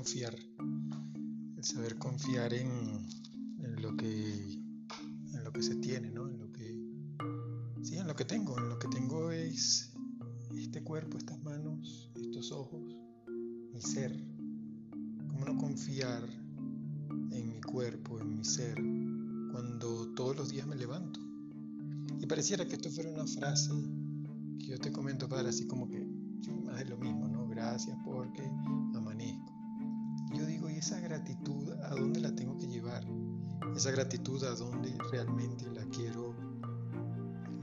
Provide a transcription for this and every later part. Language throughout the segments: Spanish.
confiar, el saber confiar en, en, lo que en lo que se tiene, ¿no? En lo que sí, en lo que tengo, en lo que tengo es este cuerpo, estas manos, estos ojos, mi ser. ¿Cómo no confiar en mi cuerpo, en mi ser, cuando todos los días me levanto? Y pareciera que esto fuera una frase que yo te comento, padre, así como que más de lo mismo, ¿no? Gracias porque amanezco. Yo digo, ¿y esa gratitud a dónde la tengo que llevar? Esa gratitud a dónde realmente la quiero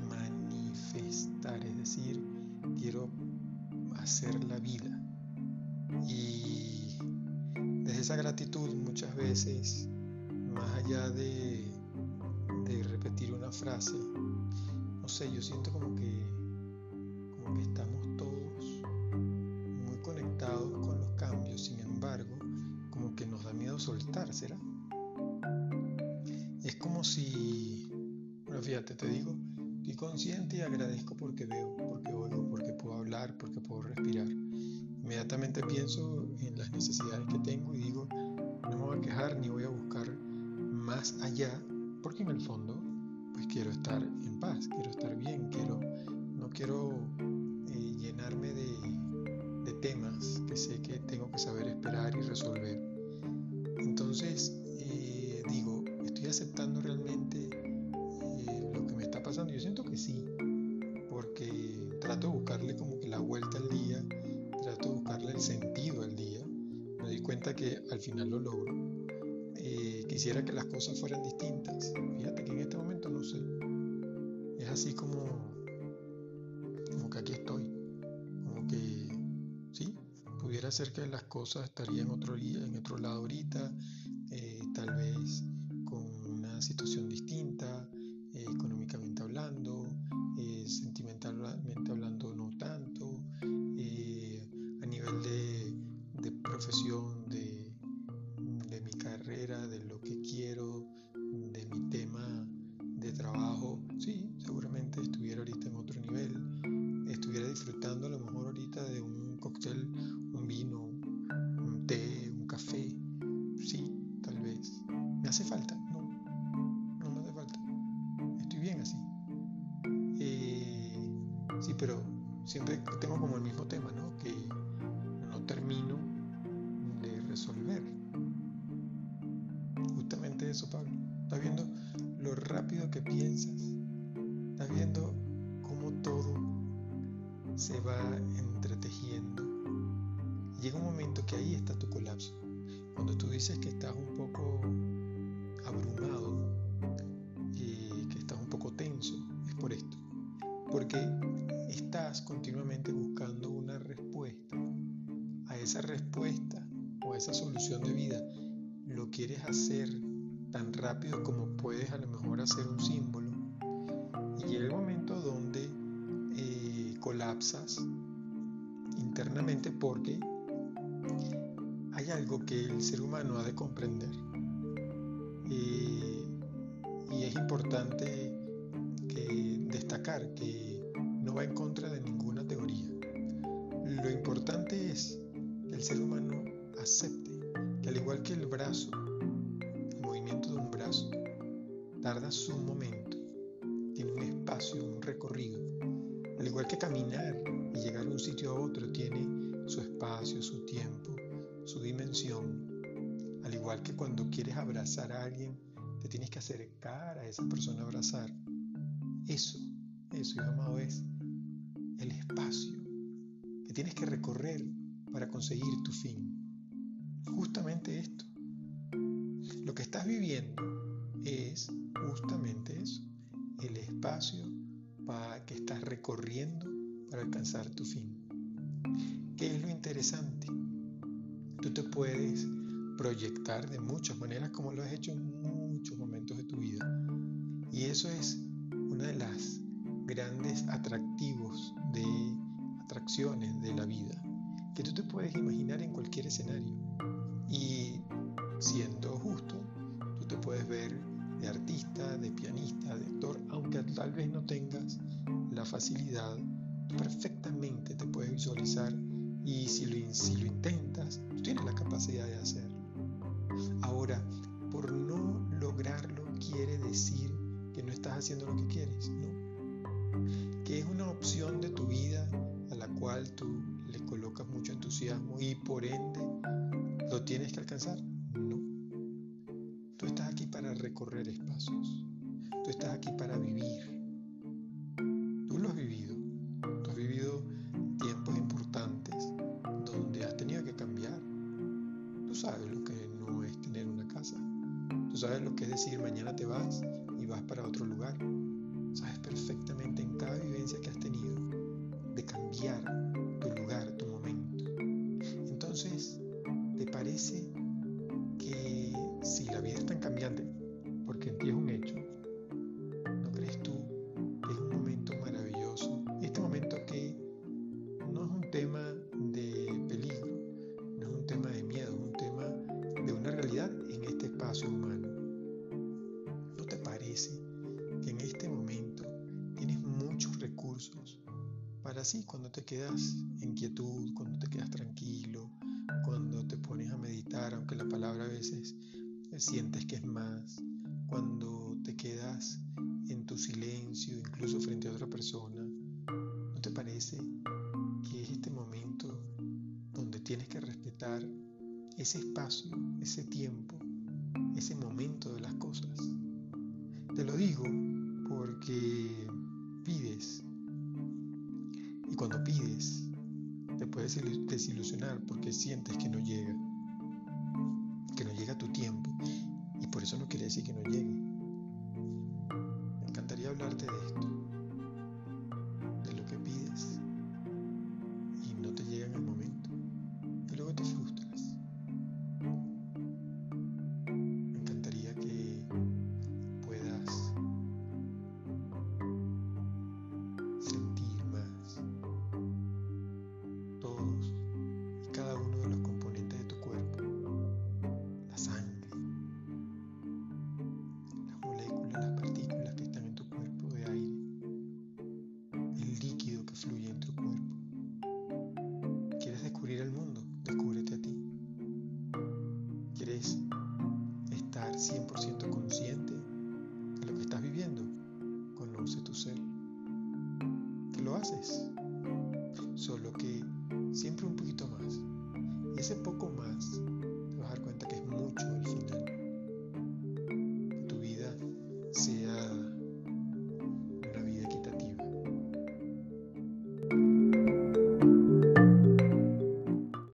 manifestar, es decir, quiero hacer la vida. Y desde esa gratitud muchas veces, más allá de, de repetir una frase, no sé, yo siento como que, soltar, ¿será? Es como si, bueno, fíjate, te digo, estoy consciente y agradezco porque veo, porque oigo, porque puedo hablar, porque puedo respirar. Inmediatamente pienso en las necesidades que tengo y digo, no me voy a quejar ni voy a buscar más allá, porque en el fondo pues quiero estar en paz, quiero estar bien, quiero, no quiero eh, llenarme de, temas que sé que tengo que saber esperar y resolver. Entonces eh, digo, ¿estoy aceptando realmente eh, lo que me está pasando? Yo siento que sí, porque trato de buscarle como que la vuelta al día, trato de buscarle el sentido al día. Me di cuenta que al final lo logro. quisiera que las cosas fueran distintas. Fíjate que en este momento no sé. Es así como, como que aquí estoy. Como que, sí, pudiera ser que las cosas estarían en otro, en otro lado ahorita, eh, tal vez con una situación distinta, eh, económicamente hablando, eh, sentimentalmente hablando no tanto, a nivel de, de profesión, de, de mi carrera, de lo que quiero, de mi tema de trabajo, sí, seguramente estuviera ahorita en otro nivel, estuviera disfrutando a lo mejor ahorita de un cóctel, ¿Me hace falta? No, no me hace falta. Estoy bien así. Eh, sí, pero siempre tengo como el mismo tema, ¿no? Que no termino de resolver. Justamente eso, Pablo. ¿Estás viendo lo rápido que piensas? ¿Estás viendo cómo todo se va entretejiendo? Llega un momento que ahí está tu colapso. Cuando tú dices que estás un poco abrumado, y que estás un poco tenso, es por esto. Porque estás continuamente buscando una respuesta. A esa respuesta o a esa solución de vida lo quieres hacer tan rápido como puedes a lo mejor hacer un símbolo. Y llega el momento donde eh, colapsas internamente porque hay algo que el ser humano ha de comprender. Eh, y es importante que destacar que no va en contra de ninguna teoría. Lo importante es que el ser humano acepte que al igual que el brazo, el movimiento de un brazo, tarda su momento, tiene un espacio, un recorrido. Al igual que caminar y llegar de un sitio a otro tiene su espacio, su tiempo, su dimensión. Al igual que cuando quieres abrazar a alguien, te tienes que acercar a esa persona a abrazar. Eso, eso, amado, es el espacio que tienes que recorrer para conseguir tu fin. Justamente esto. Lo que estás viviendo es justamente eso, el espacio para que estás recorriendo para alcanzar tu fin. ¿Qué es lo interesante? Tú te puedes proyectar de muchas maneras como lo has hecho en muchos momentos de tu vida. Y eso es una de las grandes atractivos de atracciones de la vida, que tú te puedes imaginar en cualquier escenario. Y siendo justo, tú te puedes ver de artista, de pianista, de actor, aunque tal vez no tengas la facilidad, perfectamente te puedes visualizar Y si lo, si lo intentas, tú tienes la capacidad de hacerlo. Ahora, por no lograrlo quiere decir que no estás haciendo lo que quieres, ¿no? Que es una opción de tu vida a la cual tú le colocas mucho entusiasmo y por ende lo tienes que alcanzar. No. Tú estás aquí para recorrer espacios. Tú estás aquí para vivir. Tú lo has vivido. Tú has vivido tiempos importantes donde has tenido que cambiar. Tú sabes Tú sabes lo que es decir mañana te vas y vas para otro lugar. Sabes perfectamente en cada vivencia que has tenido de cambiar tu lugar, tu momento. Entonces, ¿te parece que si la vida es tan cambiante, porque en ti es un hecho, ¿no crees tú que es un momento maravilloso? Este momento que no es un tema de peligro, no es un tema de miedo, es un tema de una realidad en este espacio humano. Así cuando te quedas en quietud, cuando te quedas tranquilo, cuando te pones a meditar, aunque la palabra a veces sientes que es más, cuando te quedas en tu silencio, incluso frente a otra persona, ¿no te parece que es este momento donde tienes que respetar ese espacio, ese tiempo, ese momento de las cosas? Te lo digo porque pides cuando pides te puedes desilusionar porque sientes que no llega, que no llega tu tiempo y por eso no quiere decir que no llegue. Me encantaría hablarte de esto, 100% consciente de lo que estás viviendo? Conoce tu ser. ¿Qué lo haces? Solo que siempre un poquito más. Y ese poco más